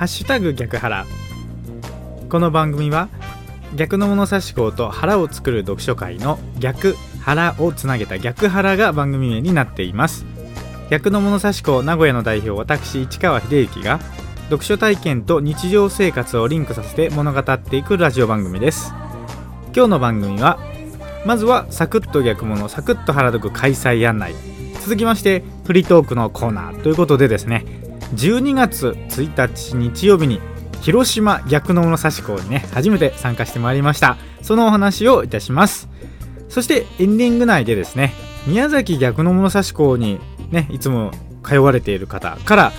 ハッシュタグ逆腹この番組は逆の物差し校と腹を作る読書会の逆腹をつなげた逆腹が番組名になっています。逆の物差し校名古屋の代表私市川秀幸が読書体験と日常生活をリンクさせて物語っていくラジオ番組です。今日の番組はまずはサクッと逆物サクッと腹読開催案内。続きましてフリートークのコーナーということでですね12月1日日曜日に広島逆の物差し校にね初めて参加してまいりました。そのお話をいたします。そしてエンディング内でですね宮崎逆の物差し校にねいつも通われている方から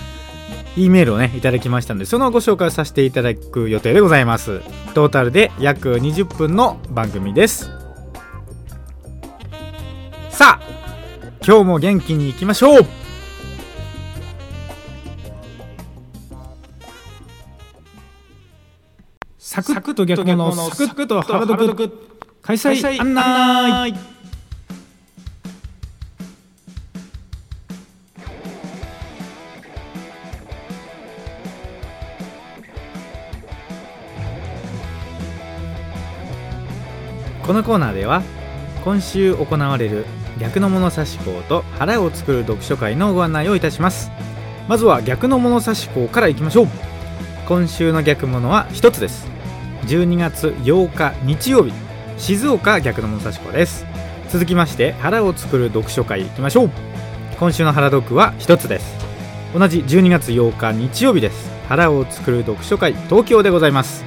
E メールをねいただきましたのでそのご紹介させていただく予定でございます。トータルで約20分の番組です。さあ今日も元気にいきましょう。サクッと逆のサクッと腹読開催案内。このコーナーでは今週行われる逆の物差し校と腹を作る読書会のご案内をいたします。まずは逆の物差し校からいきましょう。今週の逆物は一つです12月8日日曜日静岡逆の物差し校です。続きまして腹を作る読書会いきましょう。今週の腹読は一つです。同じ12月8日日曜日です。腹を作る読書会東京でございます。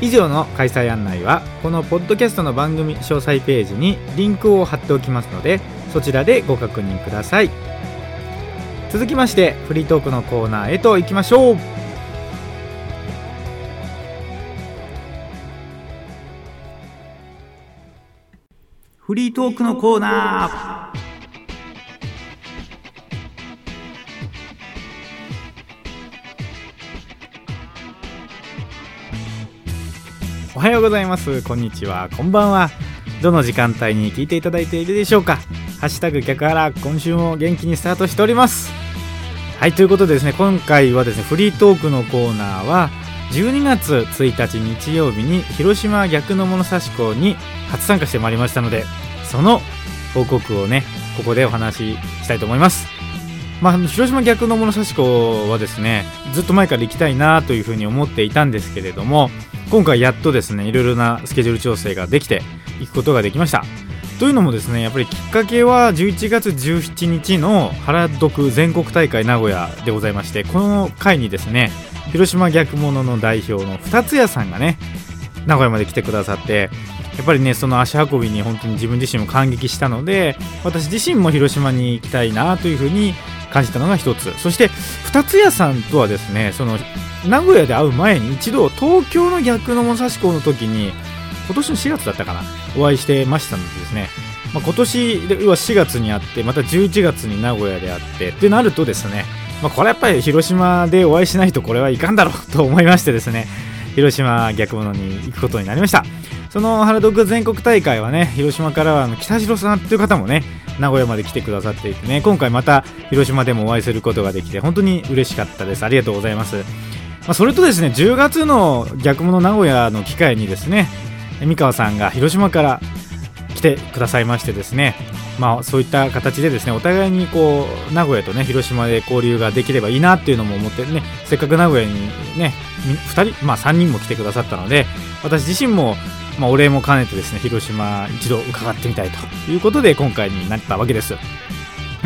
以上の開催案内はこのポッドキャストの番組詳細ページにリンクを貼っておきますのでそちらでご確認ください。続きましてフリートークのコーナーへと行きましょう。フリートークのコーナー。おはようございます。こんにちは。こんばんは。どの時間帯に聞いていただいているでしょうか。ハッシュタグ逆腹今週も元気にスタートしております。はいということでですね今回はですねフリートークのコーナーは12月1日日曜日に広島逆の物差し校に初参加してまいりましたのでその報告をねここでお話ししたいと思います。まあ、広島逆の物差し校はですねずっと前から行きたいなというふうに思っていたんですけれども今回やっとですねいろいろなスケジュール調整ができて行くことができました。というのもですねやっぱりきっかけは11月17日の原読全国大会名古屋でございましてこの回にですね広島逆物の代表の二つ屋さんがね名古屋まで来てくださってやっぱりねその足運びに本当に自分自身も感激したので私自身も広島に行きたいなというふうに感じたのが一つ。そして二つ屋さんとはですねその名古屋で会う前に一度東京の逆の武蔵港の時に今年の4月だったかなお会いしてましたのでですね、まあ、今年では4月に会ってまた11月に名古屋で会ってってなるとですね、まあ、これやっぱり広島でお会いしないとこれはいかんだろうと思いましてですね広島逆物に行くことになりました。その原読全国大会はね広島からはあの北城さんっていう方もね名古屋まで来てくださっていてね今回また広島でもお会いすることができて本当に嬉しかったです。ありがとうございます、まあ、それとですね10月の逆物名古屋の機会にですね三河さんが広島から来てくださいましてですねまあそういった形でですねお互いにこう名古屋とね広島で交流ができればいいなっていうのも思ってねせっかく名古屋にね2人まあ3人も来てくださったので私自身もまあ、お礼も兼ねてですね広島一度伺ってみたいということで今回になったわけです。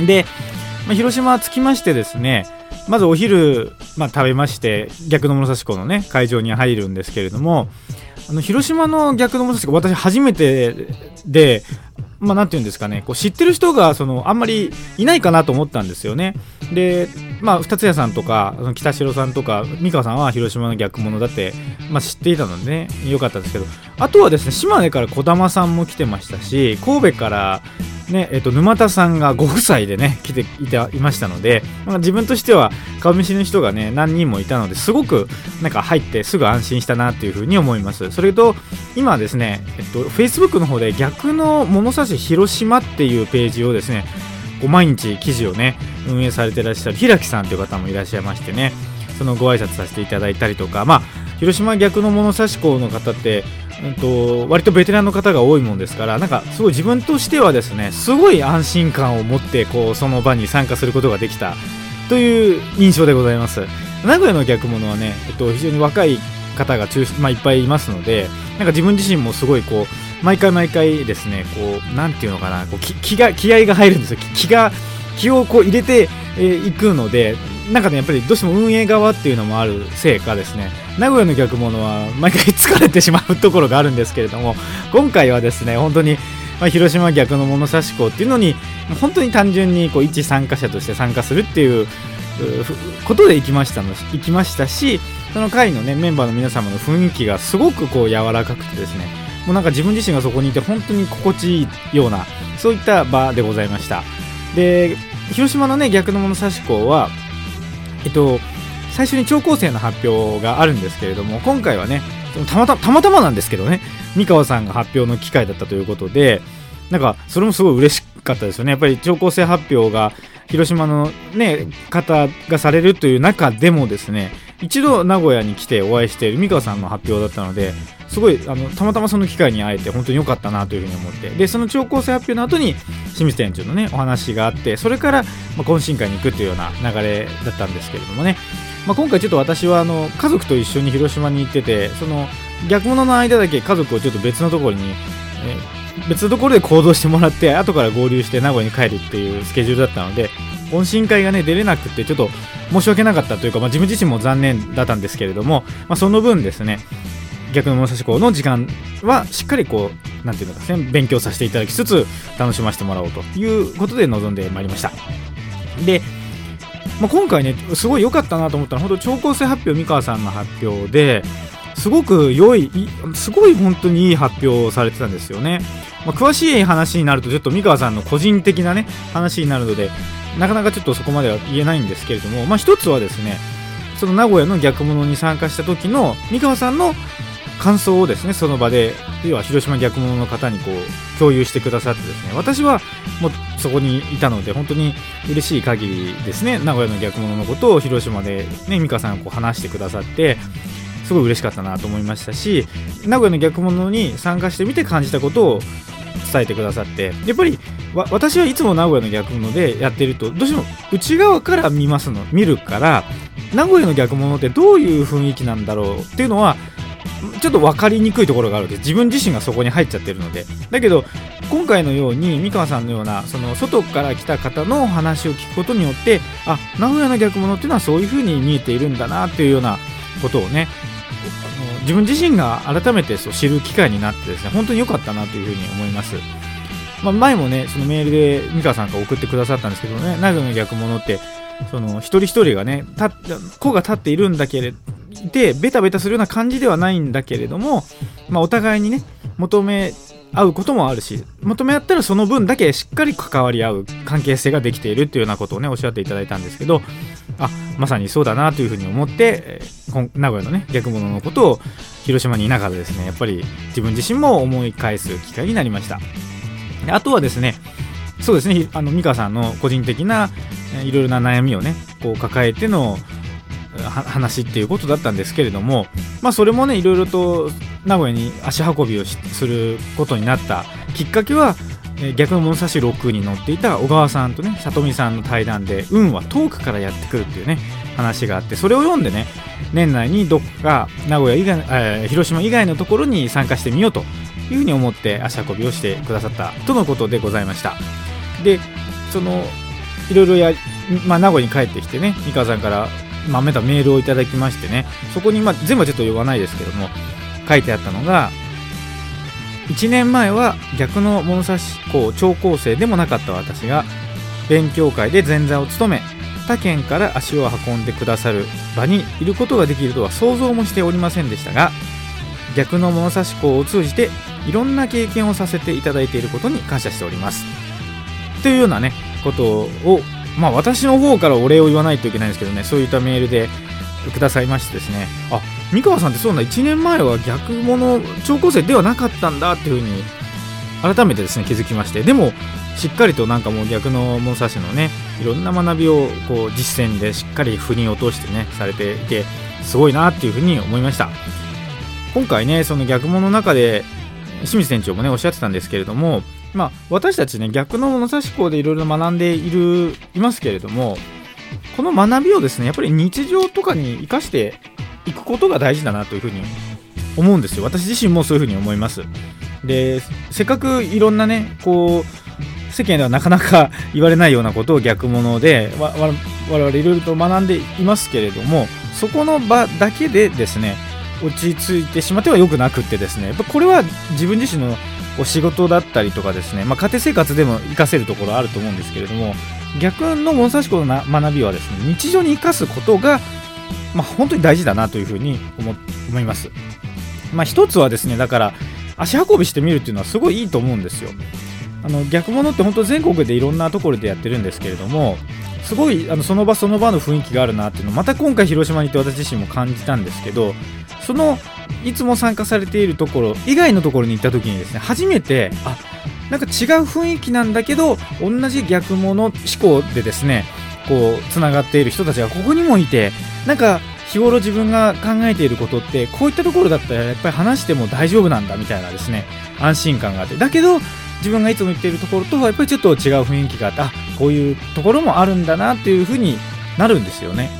で、まあ、広島着きましてですねまずお昼、まあ、食べまして逆の物差し港のね会場に入るんですけれどもあの広島の逆の物差し港私初めてでまあ、なんていうんですかね。こう知ってる人がそのあんまりいないかなと思ったんですよね。で、まあ、二ツ谷さんとかその北城さんとか美川さんは広島の逆物だって、まあ、知っていたのでね。よかったんですけど。あとはですね島根から児玉さんも来てましたし神戸からねえっと、沼田さんがご夫妻でね来ていたいましたので、まあ、自分としては顔見知りの人がね何人もいたのですごくなんか入ってすぐ安心したなというふうに思います。それと今ですね、えっと、Facebook の方で逆の物差し広島っていうページをですねこう毎日記事をね運営されてらっしゃる平木さんという方もいらっしゃいましてねそのご挨拶させていただいたりとかまあ広島逆の物差し校の方って、うんと、割とベテランの方が多いもんですからなんかすごい自分としてはですねすごい安心感を持ってこうその場に参加することができたという印象でございます。名古屋の逆物はね、えっと、非常に若い方が中、まあ、いっぱいいますのでなんか自分自身もすごいこう毎回毎回ですねこうなんていうのかなこう気が気合が入るんですよ。気が気をこう入れてい、えー、くのでなんかねやっぱりどうしても運営側っていうのもあるせいかですね。名古屋の逆物は毎回疲れてしまうところがあるんですけれども今回はですね本当にまあ、広島逆の物差し校っていうのに本当に単純にこう一参加者として参加するっていうことで行きましたの行きましたしその会のねメンバーの皆様の雰囲気がすごくこう柔らかくてですねもうなんか自分自身がそこにいて本当に心地いいようなそういった場でございました。で広島のね逆の物差し校はえっと最初に超高生の発表があるんですけれども今回はねたまたたまたまなんですけどね三河さんが発表の機会だったということでなんかそれもすごい嬉しかったですよね。やっぱり超高生発表が広島のね方がされるという中でもですね一度名古屋に来てお会いしている三河さんの発表だったのですごいあのたまたまその機会に会えて本当に良かったなというふうに思って。でその超高生発表の後に清水店長のねお話があってそれから、ま、懇親会に行くというような流れだったんですけれどもね、まあ、今回ちょっと私はあの家族と一緒に広島に行っててその逆物の間だけ家族をちょっと別のところに、え別のところで行動してもらって後から合流して名古屋に帰るっていうスケジュールだったので懇親会がね出れなくてちょっと申し訳なかったというか、まあ、自分自身も残念だったんですけれども、まあ、その分ですね逆の物差し校の時間はしっかりこうなんていうのかね勉強させていただきつつ楽しませてもらおうということで臨んでまいりました。で、まあ、今回ねすごい良かったなと思ったのは本当超高生発表三河さんの発表ですごく良いすごい本当にいい発表をされてたんですよね。まあ、詳しい話になるとちょっと三河さんの個人的なね話になるのでなかなかちょっとそこまでは言えないんですけれども、まあ、一つはですねその名古屋の逆物に参加した時の三河さんの感想をですねその場で要は広島逆物の方にこう共有してくださってですね私はもうそこにいたので本当に嬉しい限りですね名古屋の逆物のことを広島でね三河さんがこう話してくださってすごい嬉しかったなと思いましたし名古屋の逆物に参加してみて感じたことを伝えてくださってやっぱり私はいつも名古屋の逆物でやってるとどうしても内側から見ますの見るから名古屋の逆物ってどういう雰囲気なんだろうっていうのはちょっと分かりにくいところがあるわけです自分自身がそこに入っちゃってるのでだけど今回のように三河さんのようなその外から来た方の話を聞くことによってあ名古屋の逆物っていうのはそういう風に見えているんだなっていうようなことをね自分自身が改めてそう知る機会になってですね本当に良かったなというふうに思います。まあ、前もね、そのメールで美川さんが送ってくださったんですけどね、ナグの逆物って、その一人一人がね、子が立っているんだけれど、で、ベタベタするような感じではないんだけれども、まあ、お互いにね、求め合うこともあるし、求め合ったらその分だけしっかり関わり合う関係性ができているっていうようなことをね、おっしゃっていただいたんですけど、あ、まさにそうだなというふうに思って、名古屋のね、逆物のことを広島にいながらですね、やっぱり自分自身も思い返す機会になりました。であとはですね、そうですね、あの、美香さんの個人的ないろいろな悩みをね、こう抱えての話っていうことだったんですけれども、まあ、それもねいろいろと名古屋に足運びをすることになったきっかけは、逆の物差し6に乗っていた小川さんとね里見さんの対談で運は遠くからやってくるっていうね話があってそれを読んでね年内にどこか名古屋以外、えー、広島以外のところに参加してみようというふうに思って足運びをしてくださったとのことでございました。でそのいろいろや、まあ、名古屋に帰ってきてね三河さんからまめたメールをいただきましてね。そこに、まあ、全部はちょっと読まないですけども書いてあったのが1年前は逆の物差し校超高生でもなかった私が勉強会で前座を務め他県から足を運んでくださる場にいることができるとは想像もしておりませんでしたが逆の物差し校を通じていろんな経験をさせていただいていることに感謝しております。というようなねことをまあ私の方からお礼を言わないといけないんですけどね、そういったメールでくださいましてですね、あ、三河さんってそうな、1年前は逆物、超高生ではなかったんだっていうふうに、改めてですね、気づきまして、でも、しっかりとなんかもう逆の物差しのねいろんな学びをこう実践でしっかり腑に落としてねされていてすごいなっていうふうに思いました。今回ねその逆物の中で清水店長もねおっしゃってたんですけれどもまあ私たちね逆の物差し校でいろいろ学んでいるいますけれどもこの学びをですねやっぱり日常とかに生かしていくことが大事だなというふうに思うんですよ。私自身もそういうふうに思います。でせっかくいろんなねこう世間ではなかなか言われないようなことを逆物で我々いろいろと学んでいますけれどもそこの場だけでですね落ち着いてしまってはよくなくってですねやっぱこれは自分自身のお仕事だったりとかですね、まあ、家庭生活でも活かせるところあると思うんですけれども逆の物差し子の学びはですね日常に生かすことが、まあ、本当に大事だなというふうに思います。まあ、一つはですねだから足運びしてみるっていうのはすごいいいと思うんですよ。あの逆物って本当全国でいろんなところでやってるんですけれどもすごいあのその場その場の雰囲気があるなっていうのをまた今回広島に行って私自身も感じたんですけどそのいつも参加されているところ以外のところに行った時にですね初めてあなんか違う雰囲気なんだけど同じ逆物思考でですねこうつながっている人たちがここにもいてなんか日頃自分が考えていることってこういったところだったらやっぱり話しても大丈夫なんだみたいなですね安心感があって。だけど自分がいつも言っているところとはやっぱりちょっと違う雰囲気があってあこういうところもあるんだなっていうふうになるんですよね。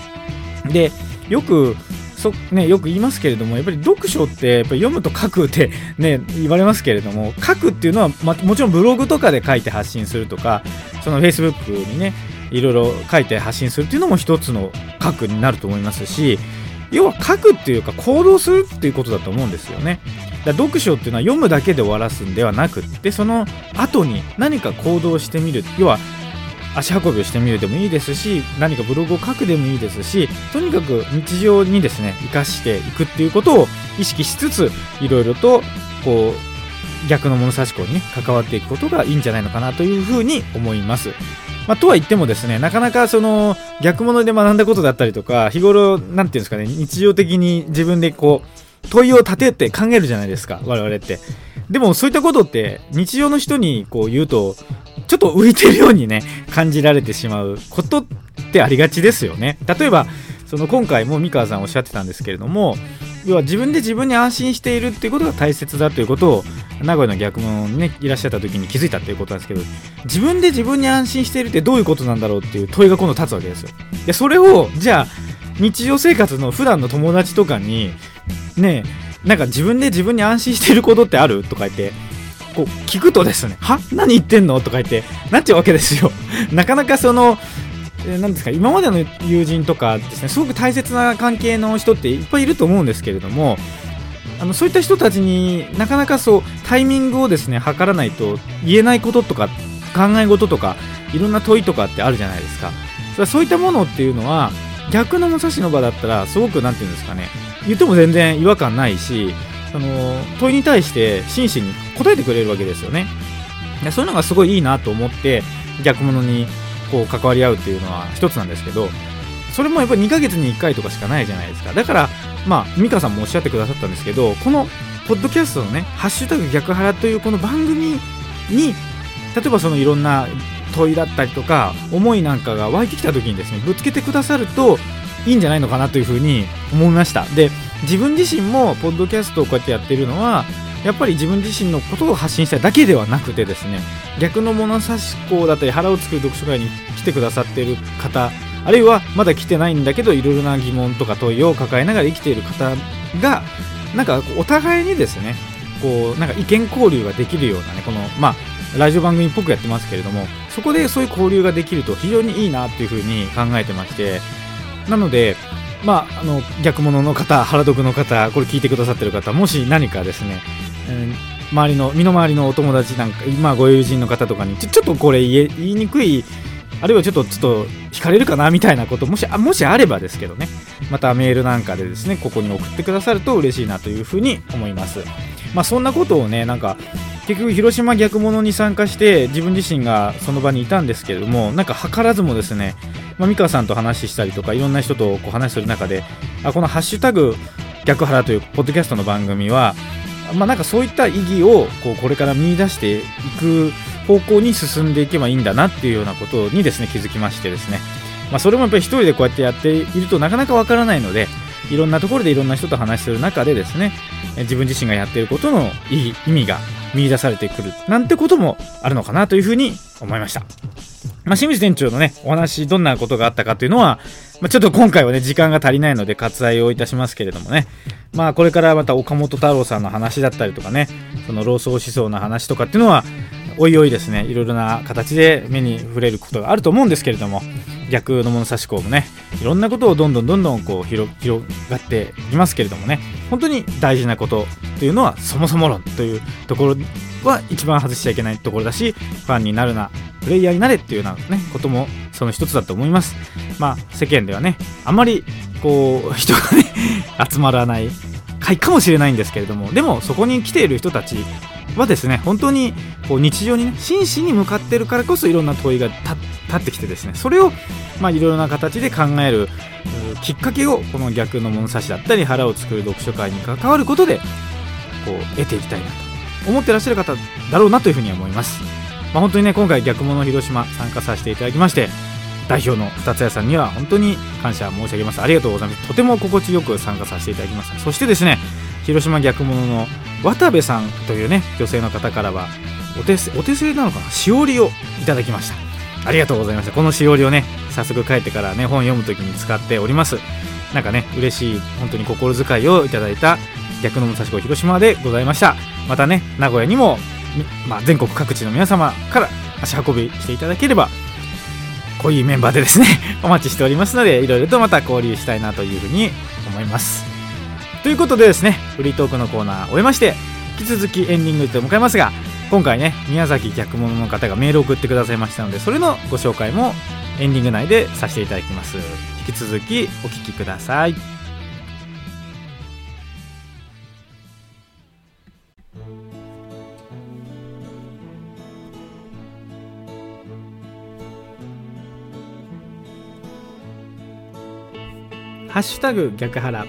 でよくそね、よく言いますけれどもやっぱり読書ってやっぱ読むと書くって、ね、言われますけれども書くっていうのは、ま、もちろんブログとかで書いて発信するとかその Facebook にねいろいろ書いて発信するっていうのも一つの書くになると思いますし要は書くっていうか行動するっていうことだと思うんですよね。だ読書っていうのは読むだけで終わらすんではなくってその後に何か行動してみる要は足運びをしてみるでもいいですし何かブログを書くでもいいですしとにかく日常にですね生かしていくっていうことを意識しつついろいろとこう逆の物差し子にね関わっていくことがいいんじゃないのかなというふうに思います。まあ、とは言ってもですねなかなかその逆物で学んだことだったりとか日頃何て言うんですかね日常的に自分でこう問いを立てて考えるじゃないですか我々ってでもそういったことって日常の人にこう言うとちょっと浮いてるようにね感じられてしまうことってありがちですよね。例えばその今回も三河さんおっしゃってたんですけれども要は自分で自分に安心しているっていうことが大切だということを名古屋の逆もねいらっしゃった時に気づいたっていうことなんですけど自分で自分に安心しているってどういうことなんだろうっていう問いが今度立つわけですよ。でそれをじゃあ日常生活の普段の友達とかにねなんか自分で自分に安心してることってある？とか言ってこう聞くとですねは？何言ってんの？とか言ってなっちゃうわけですよ。なかなかその何ですか今までの友人とかですねすごく大切な関係の人っていっぱいいると思うんですけれどもあのそういった人たちになかなかそうタイミングをですね測らないと言えないこととか考え事とかいろんな問いとかってあるじゃないですか。そういったものっていうのは逆の武蔵の場だったらすごく何て言うんですかね言っても全然違和感ないしその問いに対して真摯に答えてくれるわけですよね。そういうのがすごいいいなと思って逆物にこう関わり合うっていうのは一つなんですけどそれもやっぱり2ヶ月に1回とかしかないじゃないですか。だからまあ美香さんもおっしゃってくださったんですけどこのポッドキャストのね「ハッシュタグ逆腹」というこの番組に例えばそのいろんな問いだったりとか思いなんかが湧いてきた時にですねぶつけてくださるといいんじゃないのかなというふうに思いました。で自分自身もポッドキャストをこうやってやってるのはやっぱり自分自身のことを発信したいだけではなくてですね逆の物差し校だったり腹を作る読書会に来てくださっている方あるいはまだ来てないんだけどいろいろな疑問とか問いを抱えながら生きている方がなんかお互いにですねこうなんか意見交流ができるようなねこのまあラジオ番組っぽくやってますけれどもそこでそういう交流ができると非常にいいなっていうふうに考えてましてなのでまあ、あの逆物の方、原読の方、これ聞いてくださってる方、もし何かですね、えー、周りの身の回りのお友達なんか、まあ、ご友人の方とかにちょちょっとこれ言いにくいあるいはちょっとちょっと惹かれるかなみたいなこともしもしあればですけどね。またメールなんかでですねここに送ってくださると嬉しいなというふうに思います。まあそんなことをねなんか結局広島逆物に参加して自分自身がその場にいたんですけれどもなんか図らずもですね、まあ、美川さんと話したりとかいろんな人とこう話する中であこの「ハッシュタグ逆腹」というポッドキャストの番組はまあ、なんかそういった意義をこうこれから見出していく方向に進んでいけばいいんだなっていうようなことにですね気づきましてですね、まあ、それもやっぱり一人でこうやってやっているとなかなかわからないのでいろんなところでいろんな人と話する中でですね自分自身がやっていることのいい意味が見出されてくるなんてこともあるのかなというふうに思いました。まあ、清水店長のね、お話、どんなことがあったかというのは、まあ、ちょっと今回はね、時間が足りないので割愛をいたしますけれどもね、まあ、これからまた岡本太郎さんの話だったりとかね、その老荘思想の話とかっていうのは、おいおいですねいろいろな形で目に触れることがあると思うんですけれども逆の物差し校もねいろんなことをどんどんどんどんこう広がっていきますけれどもね本当に大事なことというのはそもそも論というところは一番外しちゃいけないところだしファンになるなプレイヤーになれっていうような、ね、こともその一つだと思います。まあ世間ではねあまりこう人がね集まらない回かもしれないんですけれどもでもそこに来ている人たちはですね本当にこう日常にね真摯に向かってるからこそいろんな問いが立ってきてですねそれをまあいろいろな形で考えるきっかけをこの逆の物差しだったり腹を作る読書会に関わることでこう得ていきたいなと思ってらっしゃる方だろうなというふうに思います、まあ、本当にね今回逆物広島参加させていただきまして代表の二つ屋さんには本当に感謝申し上げます。ありがとうございます。とても心地よく参加させていただきました。そしてですね広島逆物の渡部さんというね女性の方からはお手お手製なのかなしおりをいただきました。ありがとうございました。このしおりをね早速帰ってからね本読む時に使っておりますなんかね嬉しい本当に心遣いをいただいた逆の武蔵子広島でございました。またね名古屋にも、まあ、全国各地の皆様から足運びしていただければ濃いうメンバーでですねお待ちしておりますのでいろいろとまた交流したいなというふうに思います。ということでですねフリートークのコーナー終えまして引き続きエンディングへと向かいますが今回ね宮崎逆物の方がメールを送ってくださいましたのでそれのご紹介もエンディング内でさせていただきます。引き続きお聴きください。ハッシュタグ逆腹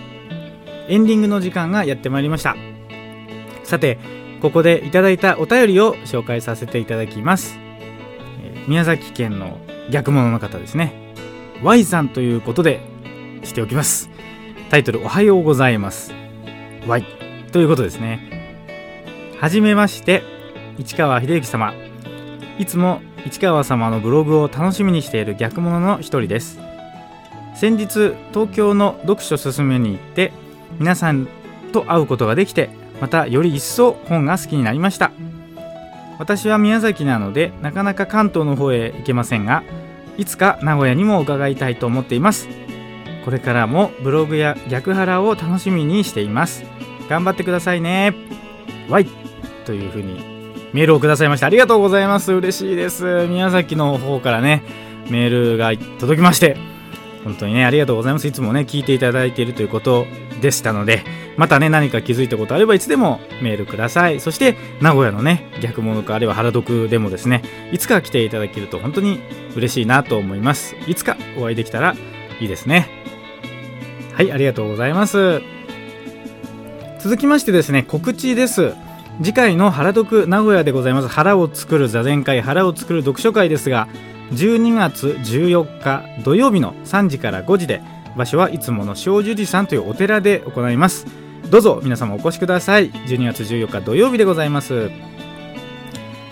エンディングの時間がやってまいりました。さてここでいただいたお便りを紹介させていただきます、えー、宮崎県の逆物の方ですね。Y さんということでしておきます。タイトルおはようございます。Y ということですね。はじめまして市川秀幸様。いつも市川様のブログを楽しみにしている逆物の一人です。先日東京の読書すすめに行って皆さんと会うことができてまたより一層本が好きになりました。私は宮崎なのでなかなか関東の方へ行けませんがいつか名古屋にも伺いたいと思っています。これからもブログや逆腹を楽しみにしています。頑張ってくださいね。わいというふうにメールをくださいましたありがとうございます。嬉しいです。宮崎の方からねメールが届きまして本当にねありがとうございます。いつもね聞いていただいているということでしたのでまたね何か気づいたことあればいつでもメールください。そして名古屋のね逆物かあるいは原読でもですねいつか来ていただけると本当に嬉しいなと思います。いつかお会いできたらいいですね。はいありがとうございます。続きましてですね告知です。次回の原読名古屋でございます腹を作る座禅会腹を作る読書会ですが12月14日土曜日の3時から5時で場所はいつもの小樹寺さんというお寺で行います。どうぞ皆様お越しください。12月14日土曜日でございます。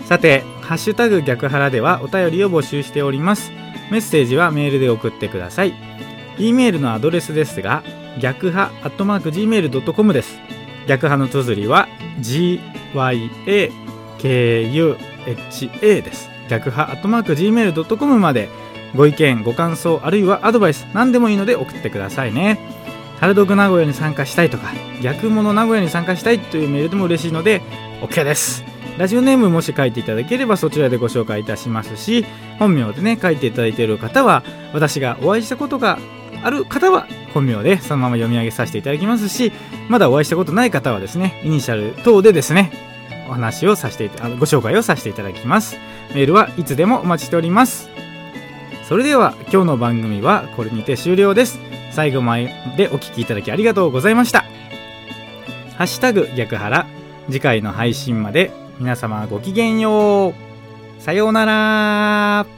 さて「ハッシュタグ逆腹」ではお便りを募集しております。メッセージはメールで送ってください。e メールのアドレスですが逆派アットマーク Gmail.com です。逆派の綴りは GYAKUHA です。逆派アットマーク Gmail.com まで。ご意見ご感想あるいはアドバイス何でもいいので送ってくださいね。原読名古屋に参加したいとか逆物名古屋に参加したいというメールでも嬉しいので OK です。ラジオネームもし書いていただければそちらでご紹介いたしますし本名でね書いていただいている方は私がお会いしたことがある方は本名でそのまま読み上げさせていただきますしまだお会いしたことない方はですねイニシャル等でですねお話をさせてご紹介をさせていただきます。メールはいつでもお待ちしております。それでは今日の番組はこれにて終了です。最後までお聴きいただきありがとうございました。ハッシュタグ逆腹次回の配信まで皆様ごきげんよう。さようなら。